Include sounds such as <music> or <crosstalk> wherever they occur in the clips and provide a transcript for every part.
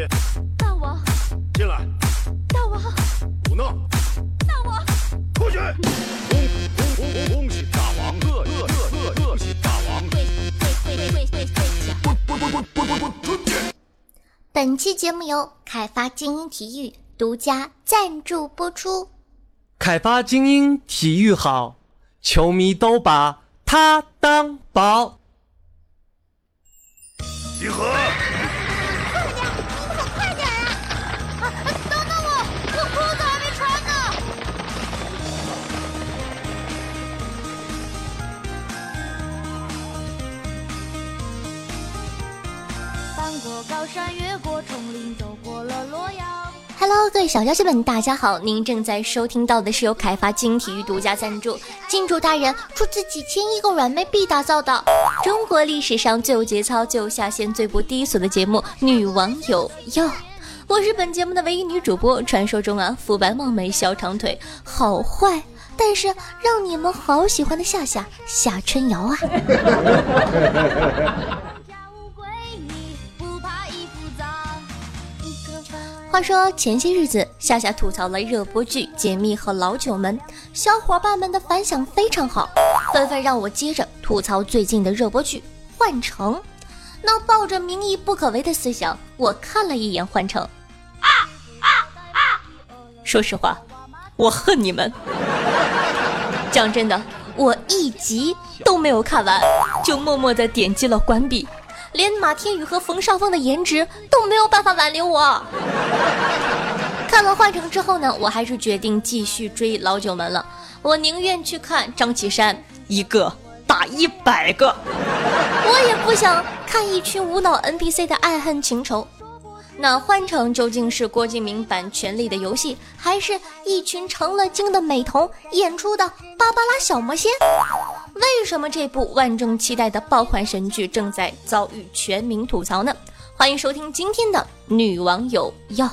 起，大王，进来，大王，胡闹，大王，出去。恭恭恭恭恭喜大王，贺贺贺贺贺喜大王。跪跪跪跪跪跪下！滚滚滚滚滚滚滚出去。本期节目由凯发精英体育独家赞助播出。凯发精英体育好，球迷都把它当宝。集合！高山，越过丛林，走过了洛阳。Hello，各位小妖精们，大家好！您正在收听到的是由开发精英体育独家赞助，金主大人出资几千亿个软妹币打造的中国历史上最有节操、最有下限、最不低俗的节目《女网友要》。我是本节目的唯一女主播，传说中啊，肤白貌美、小长腿，好坏，但是让你们好喜欢的夏夏夏春瑶啊！<laughs> 话说前些日子，夏夏吐槽了热播剧《解密》和《老九门》，小伙伴们的反响非常好，纷纷让我接着吐槽最近的热播剧《幻城》。那抱着民意不可违的思想，我看了一眼《幻城》，啊啊啊说实话，我恨你们。讲真的，我一集都没有看完，就默默的点击了关闭，连马天宇和冯绍峰的颜值都没有办法挽留我。看了《幻城》之后呢，我还是决定继续追《老九门》了。我宁愿去看张启山一个打一百个，我也不想看一群无脑 NPC 的爱恨情仇。那《幻城》究竟是郭敬明版《权力的游戏》，还是一群成了精的美瞳演出的芭芭拉小魔仙？为什么这部万众期待的爆款神剧正在遭遇全民吐槽呢？欢迎收听今天的《女网友要》。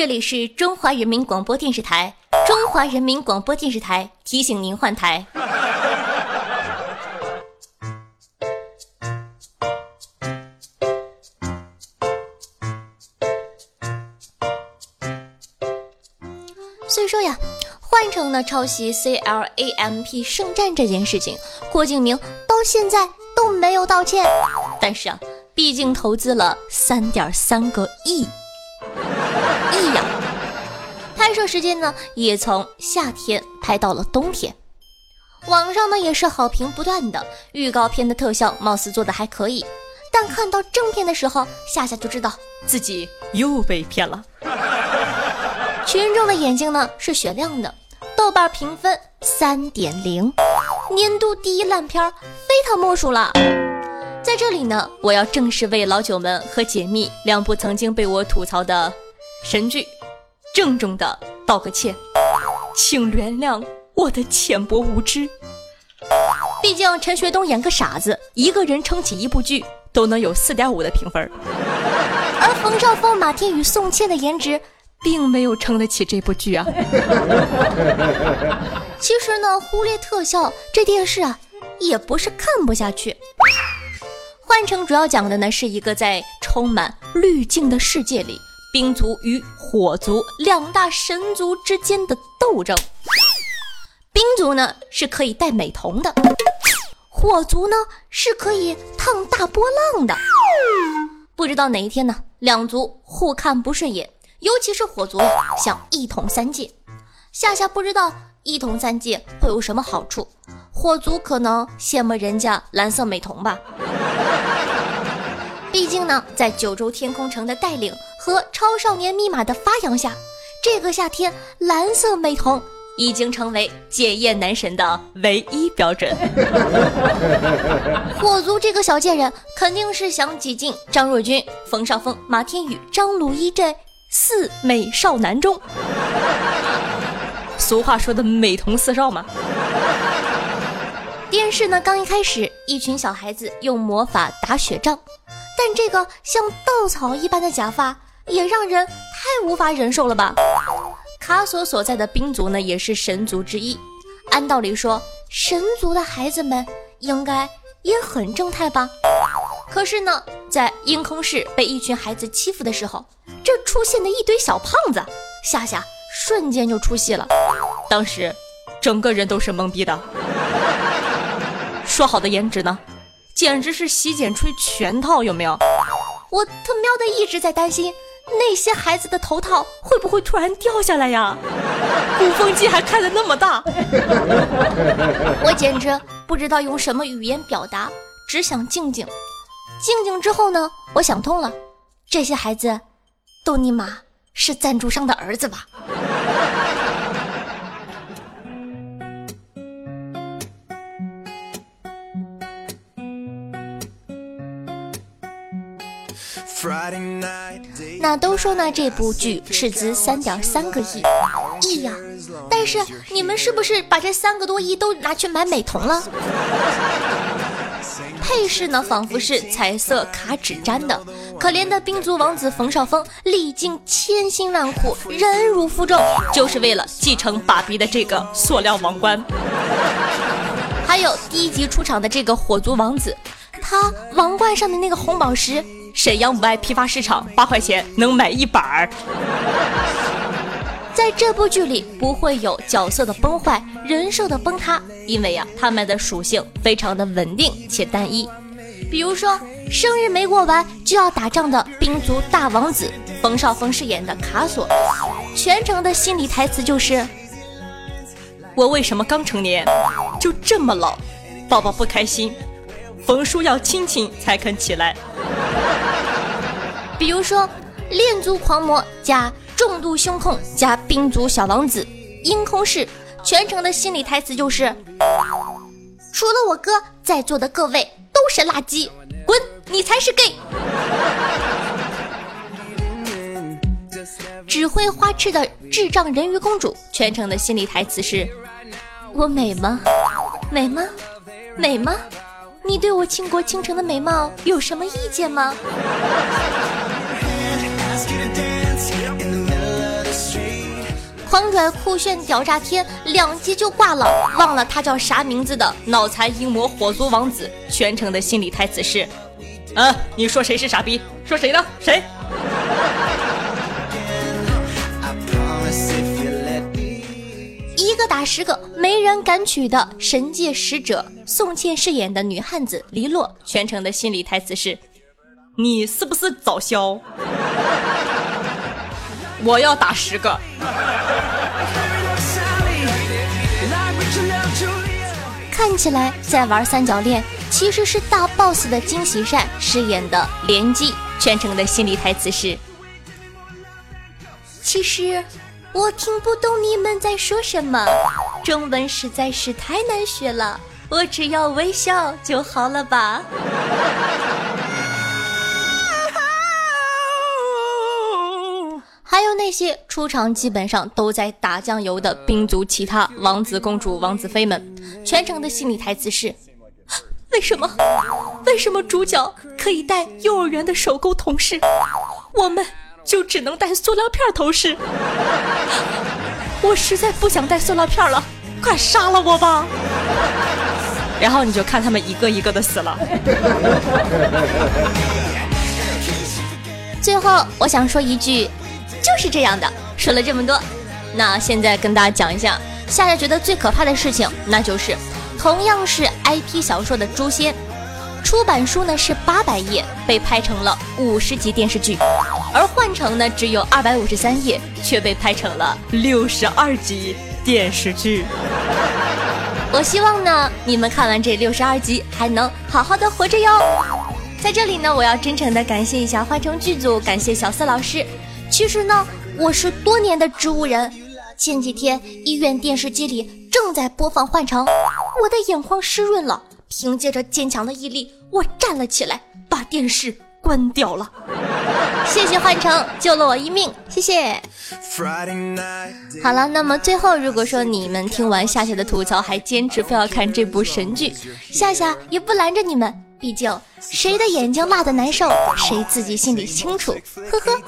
这里是中华人民广播电视台，中华人民广播电视台提醒您换台。所以说呀，换成呢抄袭 CLAMP 圣战这件事情，郭敬明到现在都没有道歉。但是啊，毕竟投资了三点三个亿。异样。拍摄时间呢，也从夏天拍到了冬天。网上呢也是好评不断的，预告片的特效貌似做的还可以，但看到正片的时候，夏夏就知道自己又被骗了。群众的眼睛呢是雪亮的，豆瓣评分三点零，年度第一烂片非他莫属了。在这里呢，我要正式为《老九门》和《解密》两部曾经被我吐槽的神剧，郑重的道个歉，请原谅我的浅薄无知。毕竟陈学冬演个傻子，一个人撑起一部剧都能有四点五的评分，而冯绍峰、马天宇、宋茜的颜值并没有撑得起这部剧啊。<laughs> 其实呢，忽略特效，这电视啊也不是看不下去。幻城主要讲的呢是一个在充满滤镜的世界里，冰族与火族两大神族之间的斗争。冰族呢是可以戴美瞳的，火族呢是可以烫大波浪的。不知道哪一天呢，两族互看不顺眼，尤其是火族呀，想一统三界。夏夏不知道一统三界会有什么好处，火族可能羡慕人家蓝色美瞳吧。毕竟呢，在九州天空城的带领和超少年密码的发扬下，这个夏天蓝色美瞳已经成为检验男神的唯一标准。<laughs> 火族这个小贱人肯定是想挤进张若昀、冯绍峰、马天宇、张鲁一这四美少男中。俗话说的“美瞳四少”嘛。电视呢，刚一开始，一群小孩子用魔法打雪仗，但这个像稻草一般的假发也让人太无法忍受了吧？卡索所在的兵族呢，也是神族之一。按道理说，神族的孩子们应该也很正太吧？可是呢，在阴空市被一群孩子欺负的时候，这出现的一堆小胖子，夏夏瞬间就出戏了。当时，整个人都是懵逼的。说好的颜值呢？简直是洗剪吹全套，有没有？我他喵的一直在担心那些孩子的头套会不会突然掉下来呀？<laughs> 鼓风机还开的那么大，<laughs> 我简直不知道用什么语言表达，只想静静。静静之后呢，我想通了，这些孩子都尼玛是赞助商的儿子吧？那都说呢，这部剧斥资三点三个亿亿呀，但是你们是不是把这三个多亿都拿去买美瞳了？配饰呢，仿佛是彩色卡纸粘的。可怜的冰族王子冯绍峰历经千辛万苦，忍辱负重，就是为了继承爸比的这个塑料王冠。还有第一集出场的这个火族王子，他王冠上的那个红宝石。沈阳五爱批发市场八块钱能买一板儿。<laughs> 在这部剧里不会有角色的崩坏、人设的崩塌，因为呀，他们的属性非常的稳定且单一。比如说，生日没过完就要打仗的兵卒大王子冯绍峰饰演的卡索，全程的心理台词就是：“我为什么刚成年就这么老？宝宝不开心。”冯叔要亲亲才肯起来。比如说，恋足狂魔加重度胸控加冰族小王子，阴空式全程的心理台词就是：除了我哥，在座的各位都是垃圾，滚，你才是 gay。只会花痴的智障人鱼公主，全程的心理台词是：我美吗？美吗？美吗？你对我倾国倾城的美貌有什么意见吗？狂拽酷炫屌炸天，两集就挂了，忘了他叫啥名字的脑残阴魔火族王子，全程的心理台词是：啊，你说谁是傻逼？说谁呢？谁？个打十个，没人敢娶的神界使者宋茜饰演的女汉子黎洛，全程的心理台词是：“你是不是早消？<laughs> 我要打十个。”看起来在玩三角恋，其实是大 boss 的金喜善饰演的莲姬，全程的心理台词是：“其实。”我听不懂你们在说什么，中文实在是太难学了。我只要微笑就好了吧。<laughs> 还有那些出场基本上都在打酱油的兵族其他王子公主、王子妃们，全程的心理台词是：为什么？为什么主角可以带幼儿园的手工同事？我们。就只能带塑料片头饰，<laughs> 我实在不想带塑料片了，快杀了我吧！然后你就看他们一个一个的死了。<laughs> 最后我想说一句，就是这样的。说了这么多，那现在跟大家讲一下，夏夏觉得最可怕的事情，那就是同样是 IP 小说的《诛仙》。出版书呢是八百页，被拍成了五十集电视剧，而幻城呢只有二百五十三页，却被拍成了六十二集电视剧。我希望呢你们看完这六十二集还能好好的活着哟。在这里呢，我要真诚的感谢一下幻城剧组，感谢小四老师。其实呢，我是多年的植物人。前几天医院电视机里正在播放幻城，我的眼眶湿润了。凭借着坚强的毅力，我站了起来，把电视关掉了。谢谢幻城救了我一命，谢谢。Friday night. 好了，那么最后，如果说你们听完夏夏的吐槽，还坚持非要看这部神剧，夏夏也不拦着你们，毕竟谁的眼睛辣的难受，谁自己心里清楚。呵呵。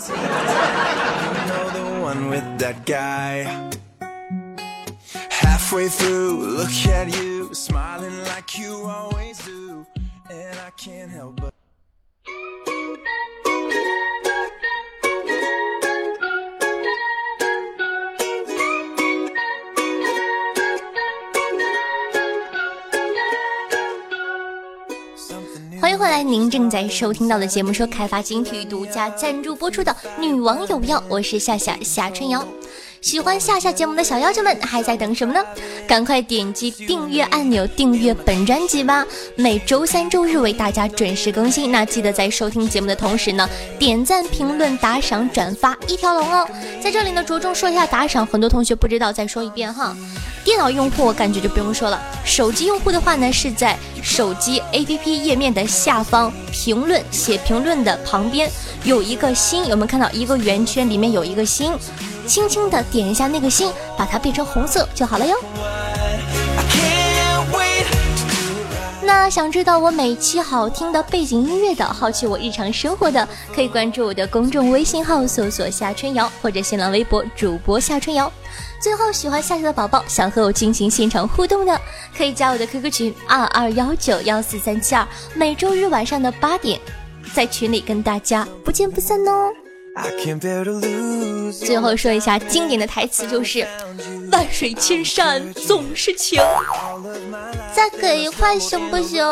回来，您正在收听到的节目是开发金体育独家赞助播出的《女王有药》，我是夏夏夏春瑶。喜欢夏夏节目的小妖精们还在等什么呢？赶快点击订阅按钮，订阅本专辑吧！每周三、周日为大家准时更新。那记得在收听节目的同时呢，点赞、评论、打赏、转发一条龙哦。在这里呢，着重说一下打赏，很多同学不知道，再说一遍哈。电脑用户我感觉就不用说了，手机用户的话呢，是在手机 APP 页面的下方评论写评论的旁边有一个心，有没有看到一个圆圈里面有一个心？轻轻的点一下那个心，把它变成红色就好了哟。那想知道我每期好听的背景音乐的，好奇我日常生活的，可以关注我的公众微信号，搜索夏春瑶或者新浪微博主播夏春瑶。最后，喜欢夏夏的宝宝想和我进行现场互动的，可以加我的 QQ 群二二幺九幺四三七二，每周日晚上的八点，在群里跟大家不见不散哦。I can't bear to lose. 最后说一下经典的台词，就是“万水千山总是情”，再给一块行不行？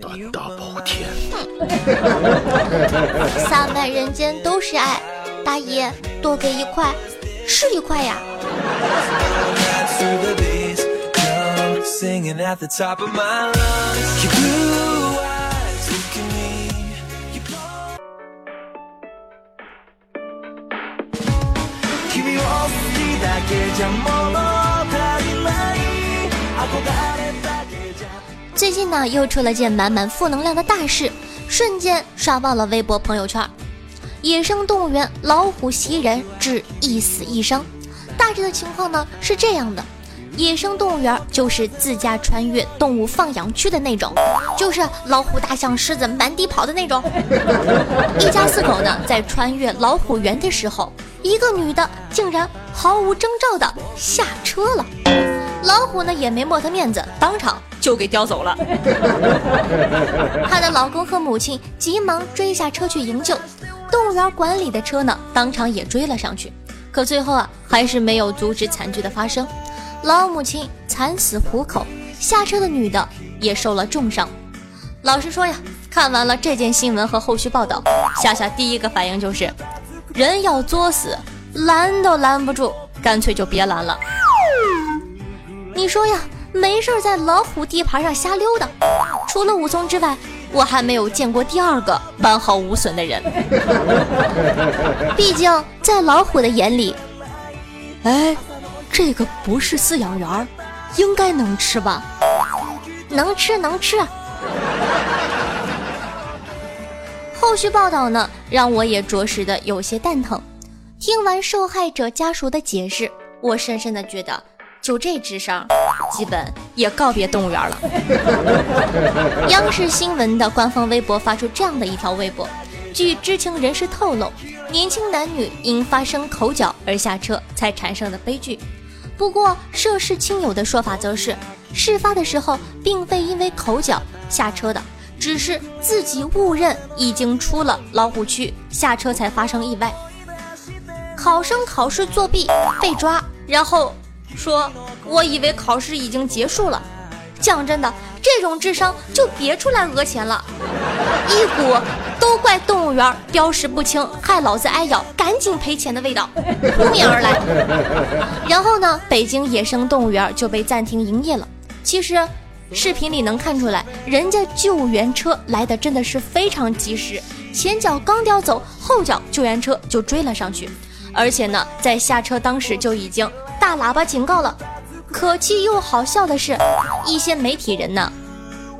胆大包天，<laughs> 洒满人间都是爱，大爷多给一块，是一块呀。最近呢，又出了件满满负能量的大事，瞬间刷爆了微博朋友圈。野生动物园老虎袭人致一死一伤。大致的情况呢是这样的：野生动物园就是自驾穿越动物放养区的那种，就是老虎、大象、狮子满地跑的那种。一家四口呢在穿越老虎园的时候，一个女的竟然毫无征兆的下车了。老虎呢也没抹他面子，当场就给叼走了。她的老公和母亲急忙追下车去营救，动物园管理的车呢当场也追了上去，可最后啊还是没有阻止惨剧的发生，老母亲惨死虎口，下车的女的也受了重伤。老实说呀，看完了这件新闻和后续报道，夏夏第一个反应就是，人要作死，拦都拦不住，干脆就别拦了。你说呀，没事在老虎地盘上瞎溜达，除了武松之外，我还没有见过第二个完好无损的人。毕竟在老虎的眼里，哎，这个不是饲养员，应该能吃吧？能吃能吃。后续报道呢，让我也着实的有些蛋疼。听完受害者家属的解释，我深深的觉得，就这智商，基本也告别动物园了。<laughs> 央视新闻的官方微博发出这样的一条微博：据知情人士透露，年轻男女因发生口角而下车，才产生的悲剧。不过，涉事亲友的说法则是，事发的时候并非因为口角下车的，只是自己误认已经出了老虎区，下车才发生意外。考生考试作弊被抓，然后说：“我以为考试已经结束了。”讲真的，这种智商就别出来讹钱了，一股都怪动物园标识不清，害老子挨咬，赶紧赔钱的味道扑面而来。然后呢，北京野生动物园就被暂停营业了。其实，视频里能看出来，人家救援车来的真的是非常及时，前脚刚叼走，后脚救援车就追了上去。而且呢，在下车当时就已经大喇叭警告了。可气又好笑的是，一些媒体人呢，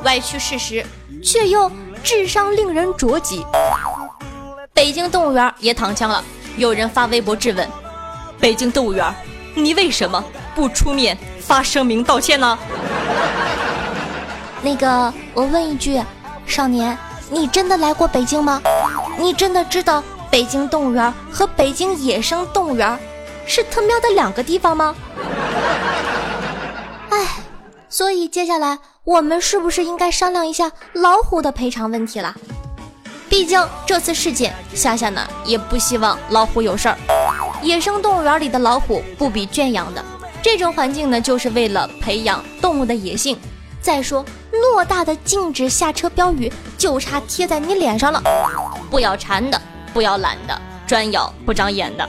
歪曲事实，却又智商令人着急。北京动物园也躺枪了。有人发微博质问：北京动物园，你为什么不出面发声明道歉呢？<laughs> 那个，我问一句，少年，你真的来过北京吗？你真的知道北京动物园和北京野生动物园是他喵的两个地方吗？哎，所以接下来我们是不是应该商量一下老虎的赔偿问题了？毕竟这次事件，夏夏呢也不希望老虎有事儿。野生动物园里的老虎不比圈养的，这种环境呢，就是为了培养动物的野性。再说，偌大的禁止下车标语，就差贴在你脸上了。不要馋的，不要懒的，专咬不长眼的。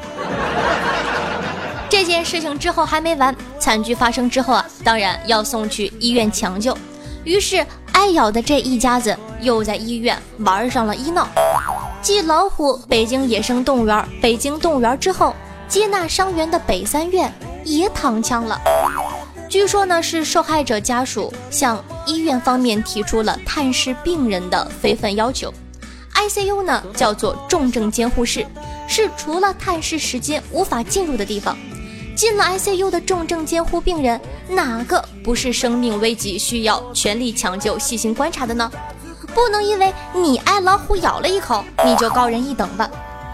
这件事情之后还没完，惨剧发生之后啊，当然要送去医院抢救。于是挨咬的这一家子又在医院玩上了医闹。继老虎北京野生动物园、北京动物园之后，接纳伤员的北三院也躺枪了。据说呢，是受害者家属向医院方面提出了探视病人的非分要求。ICU 呢叫做重症监护室，是除了探视时间无法进入的地方。进了 ICU 的重症监护病人，哪个不是生命危急需要全力抢救、细心观察的呢？不能因为你挨老虎咬了一口，你就高人一等吧。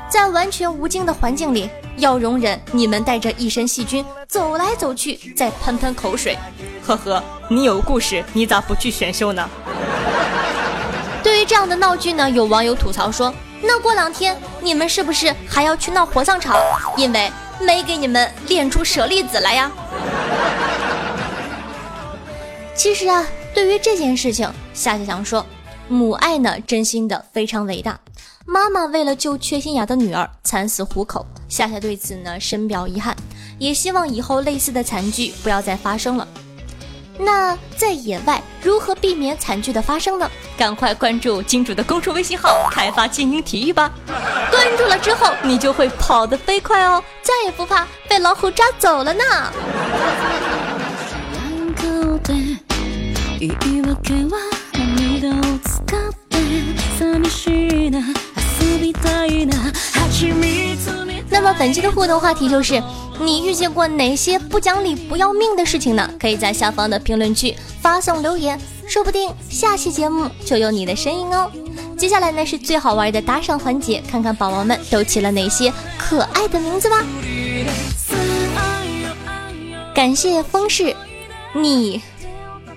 在完全无菌的环境里，要容忍你们带着一身细菌走来走去，再喷喷口水。呵呵，你有故事，你咋不去选秀呢？对于这样的闹剧呢，有网友吐槽说：“那过两天你们是不是还要去闹火葬场？因为没给你们练出舍利子来呀。”其实啊，对于这件事情，夏夏想说，母爱呢，真心的非常伟大。妈妈为了救缺心眼的女儿，惨死虎口。夏夏对此呢深表遗憾，也希望以后类似的惨剧不要再发生了。那在野外如何避免惨剧的发生呢？赶快关注金主的公众微信号“开发精英体育”吧。关注了之后，你就会跑得飞快哦，再也不怕被老虎抓走了呢。那么本期的互动话题就是：你遇见过哪些不讲理、不要命的事情呢？可以在下方的评论区发送留言，说不定下期节目就有你的身影哦。接下来呢是最好玩的打赏环节，看看宝宝们都起了哪些可爱的名字吧。感谢风氏，你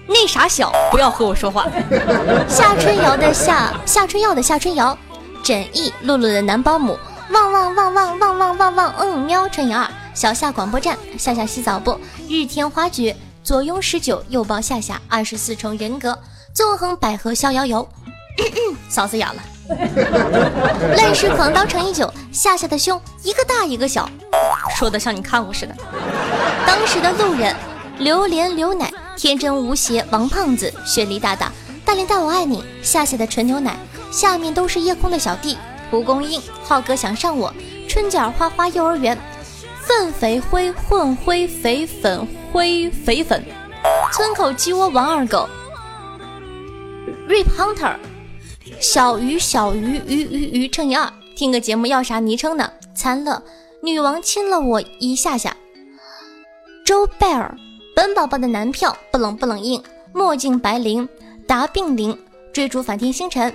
那啥小，不要和我说话。<laughs> 夏春瑶的夏，夏春瑶的夏春瑶，枕意露露的男保姆。旺旺旺旺旺旺旺旺，嗯，喵，乘以二，小夏广播站，夏夏洗澡不？日天花菊，左拥十九，右抱夏夏，二十四重人格，纵横捭阖逍遥游，嗓子哑了，泪水狂刀成一酒，夏夏的胸一个大一个小，说的像你看过似的。当时的路人，榴莲刘奶，天真无邪王胖子，雪梨大大，大连大我爱你，夏夏的纯牛奶，下面都是夜空的小弟。蒲公英，浩哥想上我，春卷花花幼儿园，粪肥灰混灰肥粉灰肥粉，村口鸡窝王二狗，Rip Hunter，小鱼小鱼鱼鱼鱼乘以二，听个节目要啥昵称呢？残乐，女王亲了我一下下。周贝尔，本宝宝的男票不冷不冷硬，墨镜白灵达病灵，追逐反天星辰。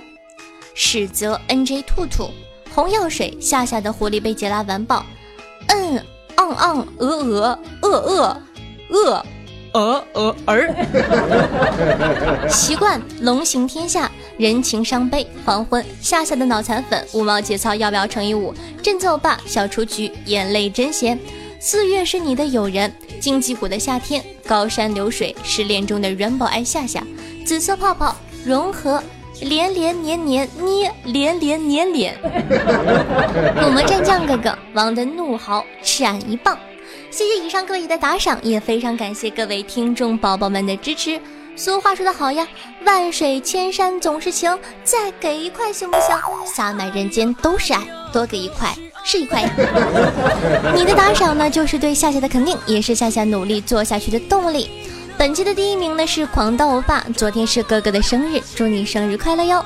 史泽 NJ 兔兔红药水夏夏的狐狸被杰拉完爆，嗯昂昂鹅鹅鹅鹅鹅鹅鹅儿，习惯龙行天下人情伤悲黄昏夏夏的脑残粉五毛节操要不要乘以五？振奏吧小雏菊眼泪真咸，四月是你的友人荆棘谷的夏天高山流水失恋中的 Rainbow 爱夏夏紫色泡泡融合。连连年年捏，连连年年。我们战将哥哥王的怒嚎，吃俺一棒！谢谢以上各位的打赏，也非常感谢各位听众宝宝们的支持。俗话说得好呀，万水千山总是情，再给一块行不行？洒满人间都是爱，多给一块是一块呀。<laughs> 你的打赏呢，就是对夏夏的肯定，也是夏夏努力做下去的动力。本期的第一名呢是狂刀欧巴，昨天是哥哥的生日，祝你生日快乐哟。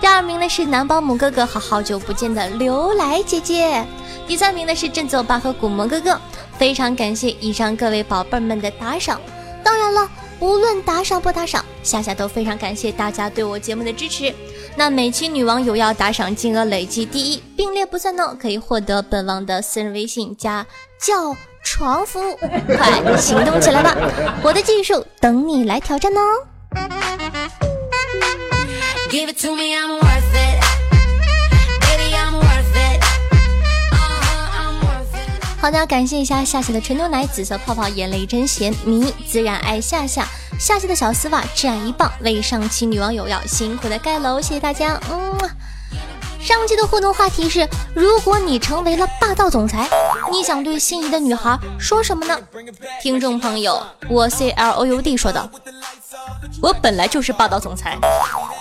第二名呢是男保姆哥哥和好久不见的刘来姐姐。第三名呢是振作爸和古魔哥哥。非常感谢以上各位宝贝们的打赏。当然了，无论打赏不打赏，夏夏都非常感谢大家对我节目的支持。那每期女王有要打赏金额累计第一，并列不算哦，可以获得本王的私人微信加叫床服务，快行动起来吧！<laughs> 我的技术等你来挑战哦。Give it to me, I'm worth it. Baby, I'm worth it. Uh-huh, I'm worth it. 好的，感谢一下夏夏的纯牛奶、紫色泡泡、眼泪真咸、迷自然爱夏夏、夏夏的小丝袜、这样一棒，为上期女网友要辛苦的盖楼，谢谢大家。嗯，上期的互动话题是：如果你成为了霸道总裁，你想对心仪的女孩说什么呢？听众朋友，我 C L O U D 说道：“我本来就是霸道总裁，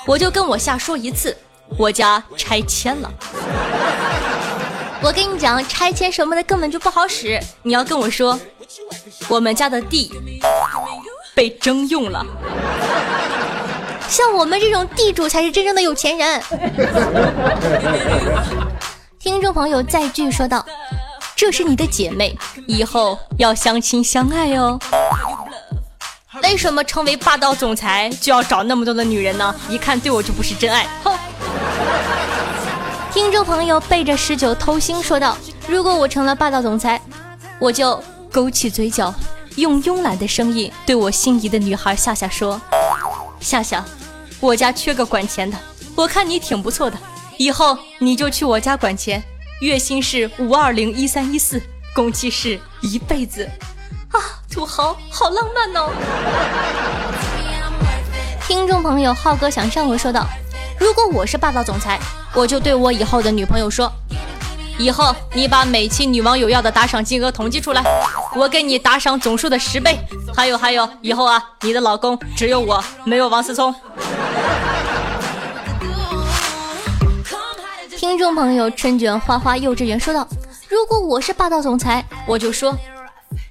我就跟我下说一次，我家拆迁了。”我跟你讲，拆迁什么的根本就不好使。你要跟我说，我们家的地被征用了。像我们这种地主才是真正的有钱人。<laughs> 听众朋友再句说道：“这是你的姐妹，以后要相亲相爱哦。”为什么成为霸道总裁就要找那么多的女人呢？一看对我就不是真爱。哼。听众朋友背着十九偷腥说道：“如果我成了霸道总裁，我就勾起嘴角，用慵懒的声音对我心仪的女孩夏夏说：‘夏夏，我家缺个管钱的，我看你挺不错的，以后你就去我家管钱，月薪是五二零一三一四，工期是一辈子。’啊，土豪，好浪漫哦！” <laughs> 听众朋友浩哥想上我说道：“如果我是霸道总裁，我就对我以后的女朋友说，以后你把每期女网友要的打赏金额统计出来，我给你打赏总数的十倍。还有还有，以后啊，你的老公只有我，没有王思聪。”听众朋友春卷花花幼稚园说道：“如果我是霸道总裁，我就说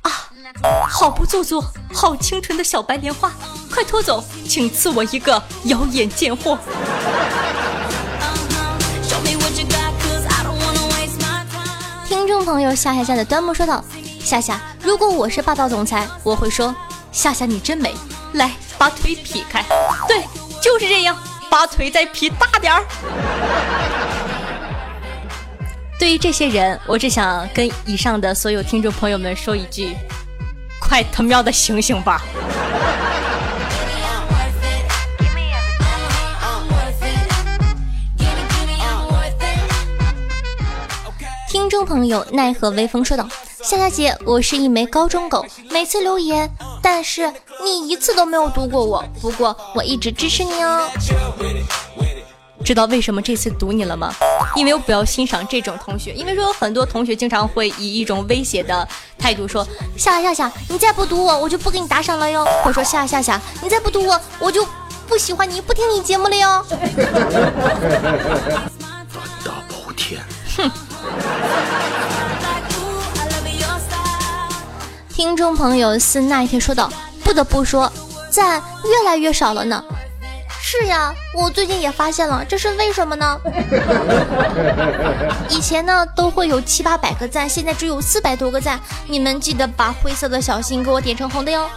啊，好不做作，好清纯的小白莲花，快拖走，请赐我一个妖艳贱货。”听众朋友夏夏夏的端木说道：“夏夏，如果我是霸道总裁，我会说，夏夏你真美，来把腿劈开。对，就是这样，把腿再劈大点儿。<laughs> ”对于这些人，我只想跟以上的所有听众朋友们说一句：快他喵的醒醒吧.听众朋友奈何微风说道：“夏夏姐，我是一枚高中狗，每次留言，但是你一次都没有读过我。不过我一直支持你哦。知道为什么这次读你了吗？因为我比较欣赏这种同学，因为说有很多同学经常会以一种威胁的态度说：夏夏夏，你再不读我，我就不给你打赏了哟。或者说夏夏夏，你再不读我，我就不喜欢你，不听你节目了哟。大包天。Like, 听众朋友斯奈特说道：“不得不说，赞越来越少了呢。”是呀，我最近也发现了，这是为什么呢？<laughs> 以前呢都会有七八百个赞，现在只有四百多个赞。你们记得把灰色的小心给我点成红的哟。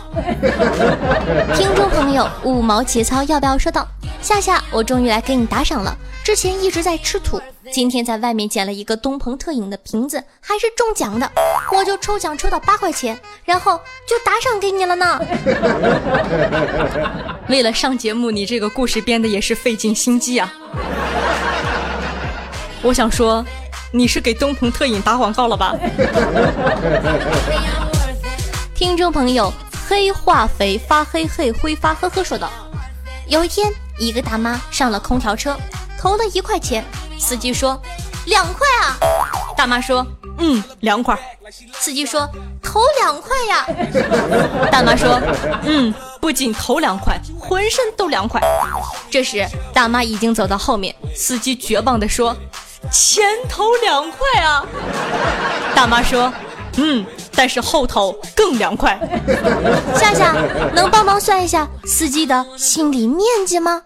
<laughs> 听众朋友五毛节操要不要说道？夏夏，我终于来给你打赏了。之前一直在吃土，今天在外面捡了一个东鹏特饮的瓶子，还是中奖的，我就抽奖抽到八块钱，然后就打赏给你了呢。<laughs> 为了上节目，你这个故事编的也是费尽心机啊。我想说，你是给东鹏特饮打广告了吧. <laughs> 听众朋友，黑化肥发黑黑挥发呵呵说道：有一天，一个大妈上了空调车，投了一块钱，司机说两块啊，大妈说嗯两块，司机说头两块呀，大妈说嗯不仅头两块，浑身都凉快。这时大妈已经走到后面，司机绝望地说前头两块啊，大妈说嗯但是后头更凉快。夏夏，能帮忙算一下司机的心理面积吗？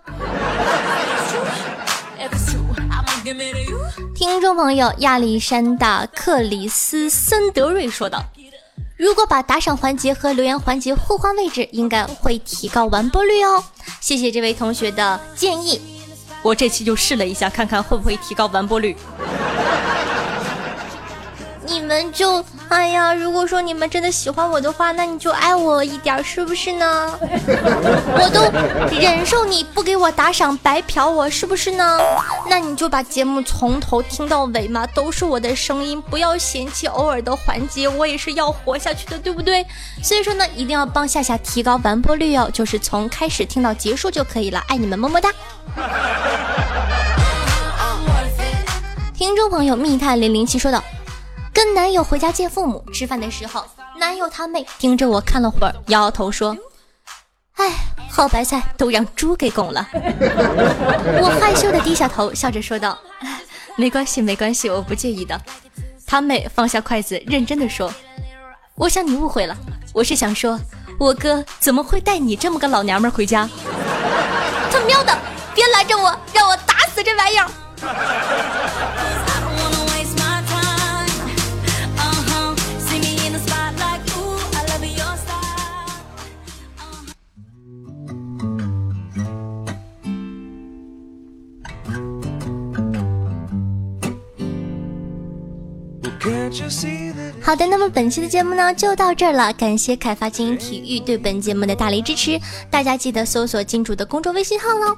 听众朋友亚历山大·克里斯森德瑞说道：“如果把打赏环节和留言环节互换位置，应该会提高完播率哦。”谢谢这位同学的建议，我这期就试了一下，看看会不会提高完播率。你们就哎呀，如果说你们真的喜欢我的话，那你就爱我一点，是不是呢？<laughs> 我都忍受你不给我打赏，白嫖我，是不是呢？那你就把节目从头听到尾嘛，都是我的声音，不要嫌弃偶尔的环节，我也是要活下去的，对不对？所以说呢，一定要帮夏夏提高完播率哦，就是从开始听到结束就可以了，爱你们，么么哒。<laughs> 听众朋友密探零零七说道。跟男友回家见父母，吃饭的时候，男友他妹盯着我看了会儿，摇摇头说：“哎，好白菜都让猪给拱了。<laughs> ”我害羞的低下头，笑着说道：“没关系，没关系，我不介意的。”他妹放下筷子，认真的说：“我想你误会了，我是想说，我哥怎么会带你这么个老娘们回家？他喵的，别拦着我，让我打死这玩意儿！”好的，那么本期的节目呢就到这儿了，感谢凯发精英体育对本节目的大力支持，大家记得搜索金主的公众微信号喽。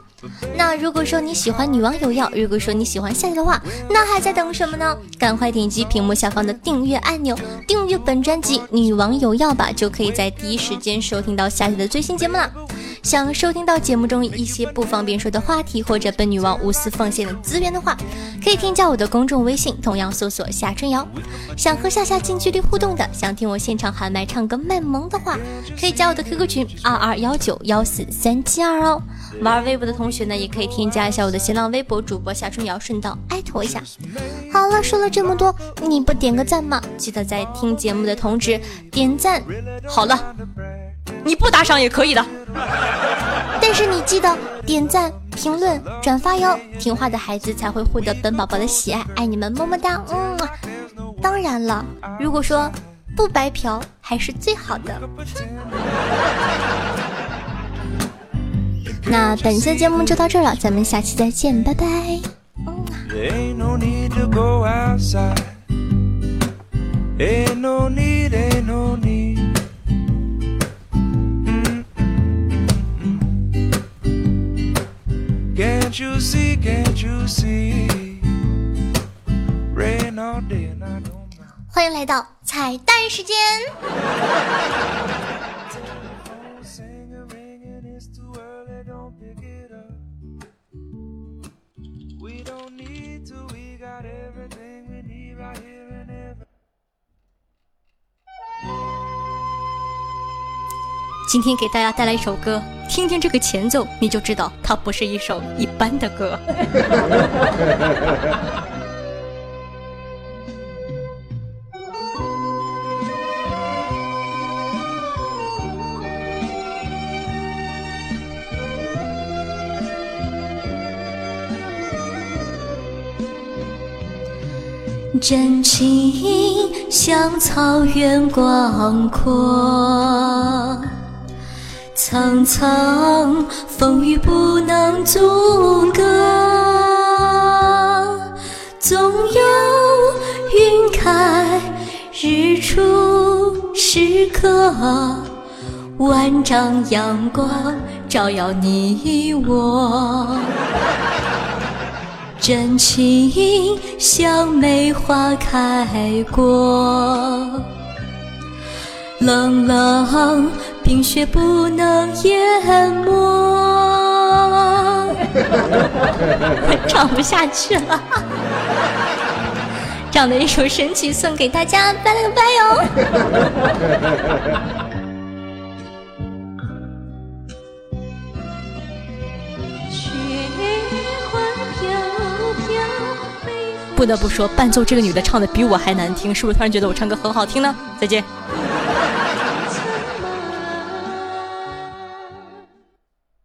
那如果说你喜欢女王有药，如果说你喜欢夏夏的话，那还在等什么呢？赶快点击屏幕下方的订阅按钮，订阅本专辑《女王有药》吧，就可以在第一时间收听到夏夏的最新节目了。想收听到节目中一些不方便说的话题，或者本女王无私奉献的资源的话，可以添加我的公众微信，同样搜索夏春瑶。想和夏夏近距离互动的，想听我现场喊麦唱歌卖萌的话，可以加我的 QQ 群二二幺九幺四三七二哦。玩微博的同学呢，也可以添加一下我的新浪微博主播夏春瑶，顺道艾特我一下。好了，说了这么多，你不点个赞吗？记得在听节目的同时点赞。好了。你不打赏也可以的，但是你记得点赞、评论、转发哟！听话的孩子才会获得本宝宝的喜爱，爱你们么么哒！嗯，当然了，如果说不白嫖还是最好的。<laughs> 那本期的节目就到这了，咱们下期再见，拜拜。Can't you see, can't you see? Rain all day and I don't mind. 欢迎来到彩蛋时间。今天给大家带来一首歌，听听这个前奏，你就知道它不是一首一般的歌。真情像草原广阔，苍苍风雨不能阻隔，总有云开日出时刻，万丈阳光照耀你我。真情像梅花开过，冷冷冰雪不能淹没。<laughs> 唱不下去了，<laughs> 这样的一首神曲送给大家，拜了个拜 <laughs> 哟。不得不说，伴奏这个女的唱的比我还难听，是不是突然觉得我唱歌很好听呢？再见。